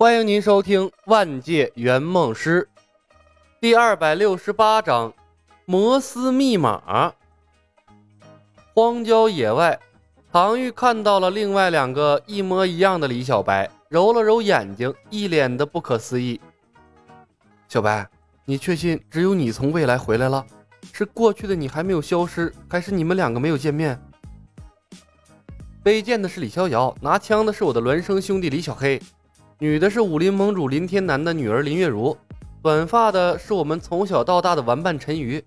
欢迎您收听《万界圆梦师》第二百六十八章《摩斯密码》。荒郊野外，唐玉看到了另外两个一模一样的李小白，揉了揉眼睛，一脸的不可思议。小白，你确信只有你从未来回来了？是过去的你还没有消失，还是你们两个没有见面？背剑的是李逍遥，拿枪的是我的孪生兄弟李小黑。女的是武林盟主林天南的女儿林月如，短发的是我们从小到大的玩伴陈瑜。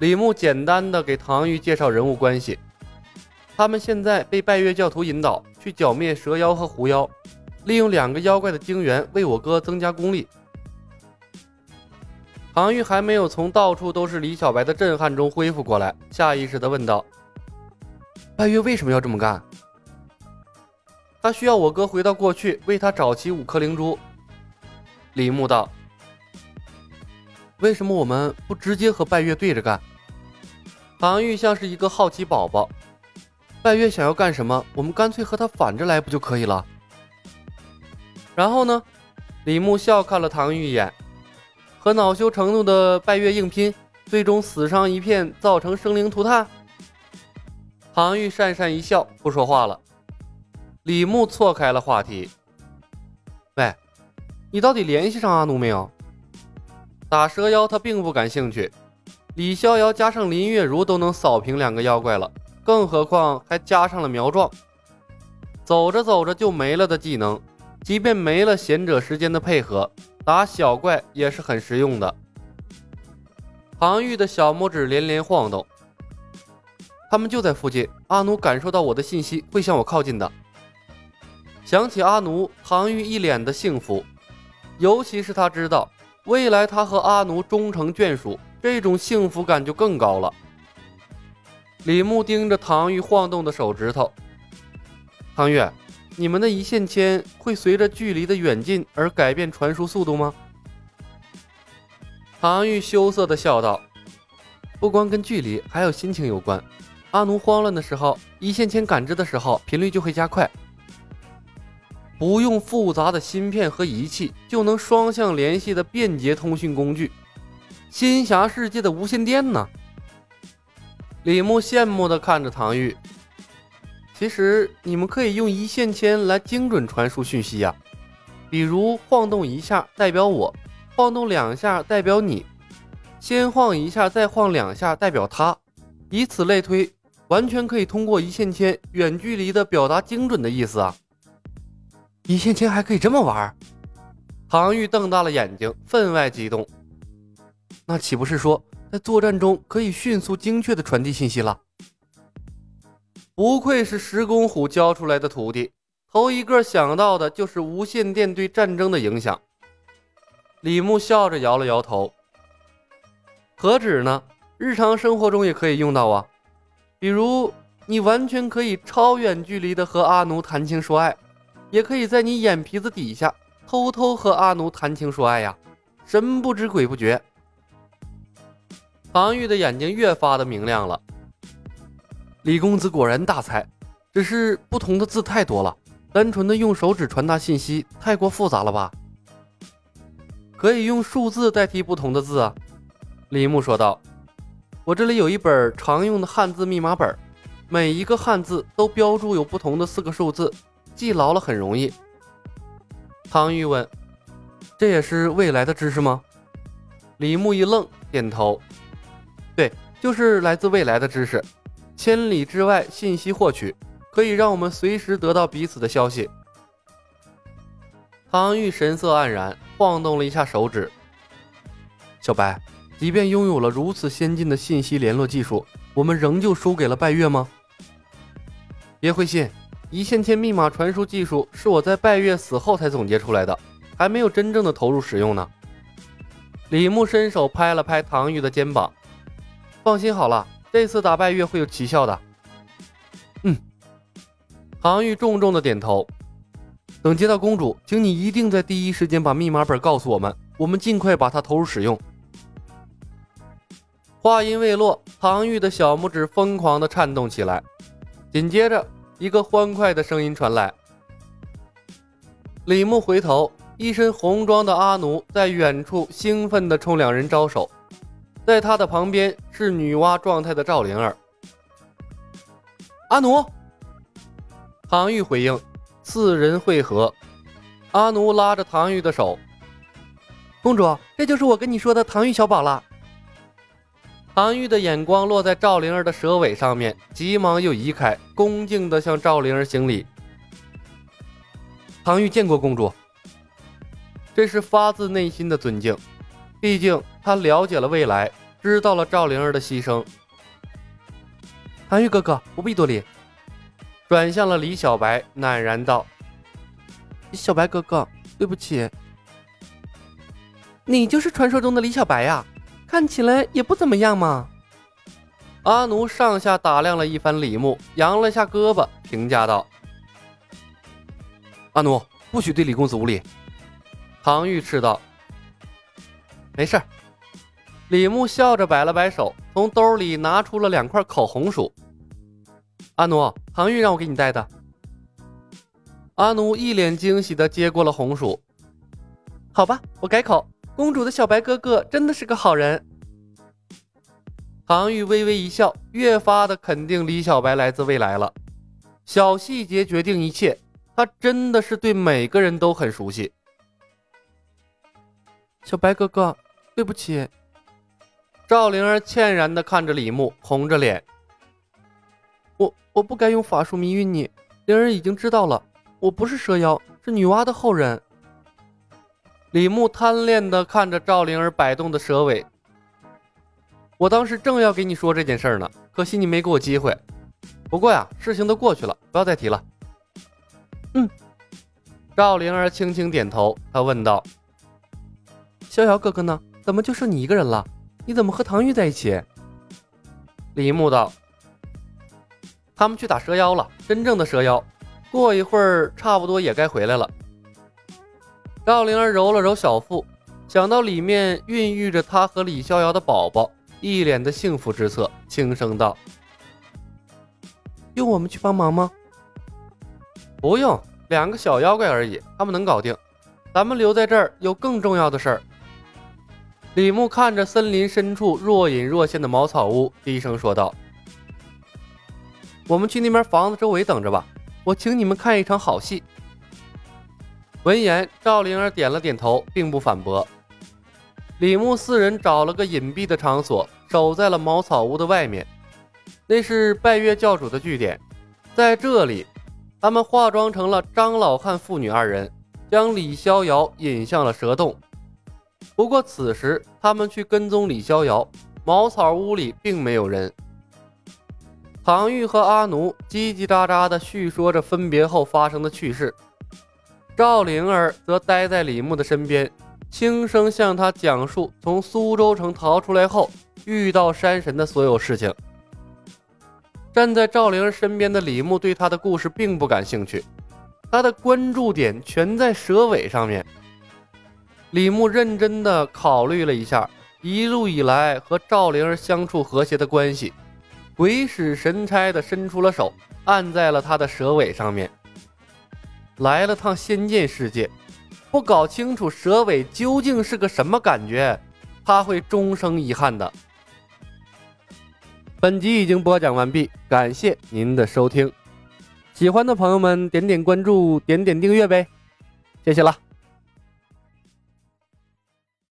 李牧简单的给唐玉介绍人物关系，他们现在被拜月教徒引导去剿灭蛇妖和狐妖，利用两个妖怪的精元为我哥增加功力。唐玉还没有从到处都是李小白的震撼中恢复过来，下意识的问道：“拜月为什么要这么干？”他需要我哥回到过去，为他找齐五颗灵珠。李牧道：“为什么我们不直接和拜月对着干？”唐玉像是一个好奇宝宝，拜月想要干什么，我们干脆和他反着来，不就可以了？然后呢？李牧笑看了唐玉一眼，和恼羞成怒的拜月硬拼，最终死伤一片，造成生灵涂炭。唐玉讪讪一笑，不说话了。李牧错开了话题：“喂，你到底联系上阿奴没有？打蛇妖他并不感兴趣。李逍遥加上林月如都能扫平两个妖怪了，更何况还加上了苗壮。走着走着就没了的技能，即便没了贤者时间的配合，打小怪也是很实用的。”唐玉的小拇指连连晃动。他们就在附近，阿奴感受到我的信息会向我靠近的。想起阿奴，唐玉一脸的幸福，尤其是他知道未来他和阿奴终成眷属，这种幸福感就更高了。李牧盯着唐玉晃动的手指头，唐玉，你们的一线牵会随着距离的远近而改变传输速度吗？唐玉羞涩的笑道：“不光跟距离，还有心情有关。阿奴慌乱的时候，一线牵感知的时候，频率就会加快。”不用复杂的芯片和仪器就能双向联系的便捷通讯工具，仙侠世界的无线电呢？李牧羡慕地看着唐玉。其实你们可以用一线牵来精准传输讯息呀，比如晃动一下代表我，晃动两下代表你，先晃一下再晃两下代表他，以此类推，完全可以通过一线牵远距离的表达精准的意思啊。一线牵还可以这么玩？唐玉瞪大了眼睛，分外激动。那岂不是说，在作战中可以迅速、精确的传递信息了？不愧是石公虎教出来的徒弟，头一个想到的就是无线电对战争的影响。李牧笑着摇了摇头。何止呢？日常生活中也可以用到啊。比如，你完全可以超远距离的和阿奴谈情说爱。也可以在你眼皮子底下偷偷和阿奴谈情说爱呀，神不知鬼不觉。唐玉的眼睛越发的明亮了。李公子果然大才，只是不同的字太多了，单纯的用手指传达信息太过复杂了吧？可以用数字代替不同的字啊。李牧说道：“我这里有一本常用的汉字密码本，每一个汉字都标注有不同的四个数字。”记牢了很容易。唐玉问：“这也是未来的知识吗？”李牧一愣，点头：“对，就是来自未来的知识。千里之外信息获取，可以让我们随时得到彼此的消息。”唐玉神色黯然，晃动了一下手指：“小白，即便拥有了如此先进的信息联络技术，我们仍旧输给了拜月吗？别灰心。”一线牵密码传输技术是我在拜月死后才总结出来的，还没有真正的投入使用呢。李牧伸手拍了拍唐玉的肩膀，放心好了，这次打拜月会有奇效的。嗯，唐玉重重的点头。等接到公主，请你一定在第一时间把密码本告诉我们，我们尽快把它投入使用。话音未落，唐玉的小拇指疯狂的颤动起来，紧接着。一个欢快的声音传来：“李牧回头，一身红装的阿奴在远处兴奋地冲两人招手，在他的旁边是女娲状态的赵灵儿。阿奴，唐玉回应，四人汇合。阿奴拉着唐玉的手，公主，这就是我跟你说的唐玉小宝了。唐玉的眼光落在赵灵儿的蛇尾上面，急忙又移开，恭敬地向赵灵儿行礼。唐玉见过公主，这是发自内心的尊敬，毕竟他了解了未来，知道了赵灵儿的牺牲。唐玉哥哥不必多礼，转向了李小白，赧然道：“小白哥哥，对不起，你就是传说中的李小白呀，看起来也不怎么样嘛。”阿奴上下打量了一番李牧，扬了下胳膊，评价道。阿奴，不许对李公子无礼！唐玉斥道。没事。李牧笑着摆了摆手，从兜里拿出了两块烤红薯。阿奴，唐玉让我给你带的。阿奴一脸惊喜的接过了红薯。好吧，我改口。公主的小白哥哥真的是个好人。唐玉微微一笑，越发的肯定李小白来自未来了。小细节决定一切。他真的是对每个人都很熟悉。小白哥哥，对不起。赵灵儿歉然的看着李牧，红着脸。我我不该用法术迷晕你，灵儿已经知道了，我不是蛇妖，是女娲的后人。李牧贪恋的看着赵灵儿摆动的蛇尾。我当时正要给你说这件事呢，可惜你没给我机会。不过呀，事情都过去了，不要再提了。嗯，赵灵儿轻轻点头。她问道：“逍遥哥哥呢？怎么就剩你一个人了？你怎么和唐钰在一起？”李牧道：“他们去打蛇妖了，真正的蛇妖。过一会儿，差不多也该回来了。”赵灵儿揉了揉小腹，想到里面孕育着她和李逍遥的宝宝，一脸的幸福之色，轻声道：“用我们去帮忙吗？”不用，两个小妖怪而已，他们能搞定。咱们留在这儿有更重要的事儿。李牧看着森林深处若隐若现的茅草屋，低声说道：“我们去那边房子周围等着吧，我请你们看一场好戏。”闻言，赵灵儿点了点头，并不反驳。李牧四人找了个隐蔽的场所，守在了茅草屋的外面。那是拜月教主的据点，在这里。他们化妆成了张老汉父女二人，将李逍遥引向了蛇洞。不过此时他们去跟踪李逍遥，茅草屋里并没有人。唐玉和阿奴叽叽喳喳地叙说着分别后发生的趣事，赵灵儿则待在李牧的身边，轻声向他讲述从苏州城逃出来后遇到山神的所有事情。站在赵灵儿身边的李牧对他的故事并不感兴趣，他的关注点全在蛇尾上面。李牧认真的考虑了一下一路以来和赵灵儿相处和谐的关系，鬼使神差的伸出了手，按在了他的蛇尾上面。来了趟仙剑世界，不搞清楚蛇尾究竟是个什么感觉，他会终生遗憾的。本集已经播讲完毕，感谢您的收听。喜欢的朋友们点点关注，点点订阅呗，谢谢了。